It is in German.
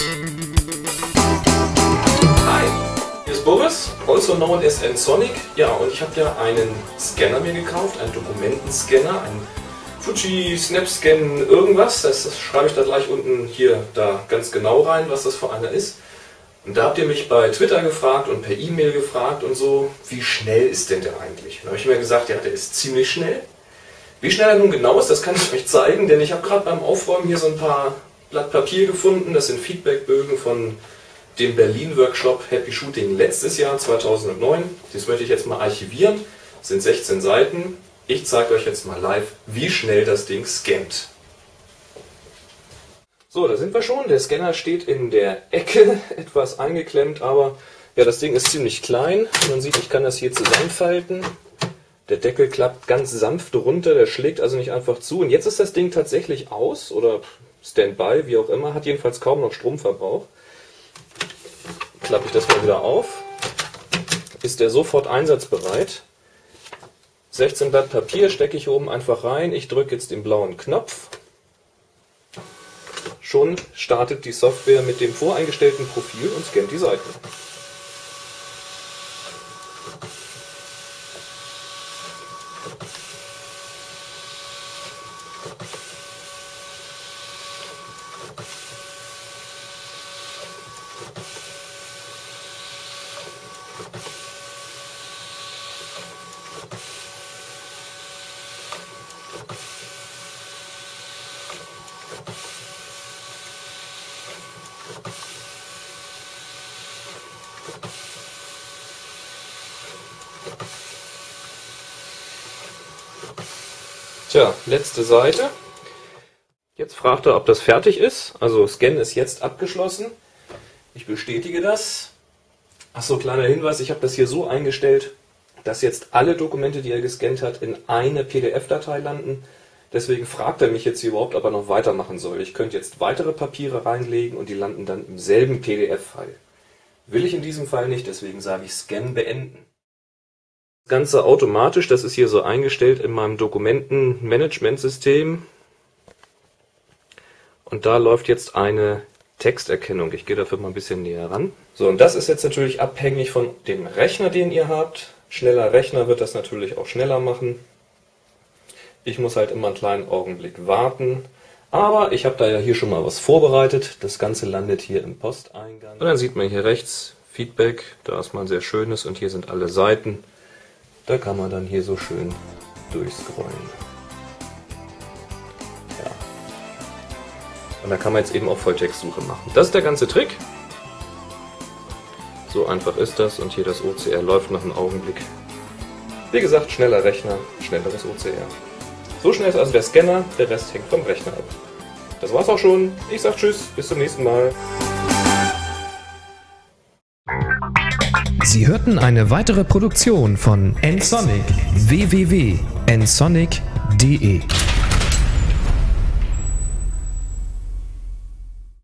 Hi, hier ist Boris, also known as N-Sonic. Ja, und ich habe ja einen Scanner mir gekauft, einen Dokumentenscanner, einen Fuji Snapscan irgendwas. Das, das schreibe ich da gleich unten hier da ganz genau rein, was das für einer ist. Und da habt ihr mich bei Twitter gefragt und per E-Mail gefragt und so, wie schnell ist denn der eigentlich? Da habe ich mir gesagt, ja, der ist ziemlich schnell. Wie schnell er nun genau ist, das kann ich euch zeigen, denn ich habe gerade beim Aufräumen hier so ein paar Blatt Papier gefunden. Das sind Feedbackbögen von dem Berlin-Workshop Happy Shooting letztes Jahr, 2009. Das möchte ich jetzt mal archivieren. Das sind 16 Seiten. Ich zeige euch jetzt mal live, wie schnell das Ding scannt. So, da sind wir schon. Der Scanner steht in der Ecke, etwas eingeklemmt, aber ja, das Ding ist ziemlich klein. Man sieht, ich kann das hier zusammenfalten. Der Deckel klappt ganz sanft runter, der schlägt also nicht einfach zu. Und jetzt ist das Ding tatsächlich aus oder Standby, wie auch immer, hat jedenfalls kaum noch Stromverbrauch. Klappe ich das mal wieder auf, ist der sofort einsatzbereit. 16 Blatt Papier stecke ich oben einfach rein. Ich drücke jetzt den blauen Knopf. Schon startet die Software mit dem voreingestellten Profil und scannt die Seiten. Tja, letzte Seite. Jetzt fragt er, ob das fertig ist. Also Scan ist jetzt abgeschlossen. Ich bestätige das. Achso, kleiner Hinweis, ich habe das hier so eingestellt, dass jetzt alle Dokumente, die er gescannt hat, in eine PDF-Datei landen. Deswegen fragt er mich jetzt hier überhaupt, ob er noch weitermachen soll. Ich könnte jetzt weitere Papiere reinlegen und die landen dann im selben PDF-File. Will ich in diesem Fall nicht, deswegen sage ich Scan beenden. Das Ganze automatisch, das ist hier so eingestellt in meinem Dokumentenmanagementsystem. Und da läuft jetzt eine Texterkennung. Ich gehe dafür mal ein bisschen näher ran. So, und das ist jetzt natürlich abhängig von dem Rechner, den ihr habt. Schneller Rechner wird das natürlich auch schneller machen. Ich muss halt immer einen kleinen Augenblick warten. Aber ich habe da ja hier schon mal was vorbereitet. Das Ganze landet hier im Posteingang. Und dann sieht man hier rechts Feedback. Da ist mal ein sehr schönes und hier sind alle Seiten. Da kann man dann hier so schön durchscrollen. Und da kann man jetzt eben auch Volltextsuche machen. Das ist der ganze Trick. So einfach ist das und hier das OCR läuft nach einem Augenblick. Wie gesagt, schneller Rechner, schnelleres OCR. So schnell ist also der Scanner, der Rest hängt vom Rechner ab. Das war's auch schon. Ich sag Tschüss, bis zum nächsten Mal. Sie hörten eine weitere Produktion von nsonic www.nsonic.de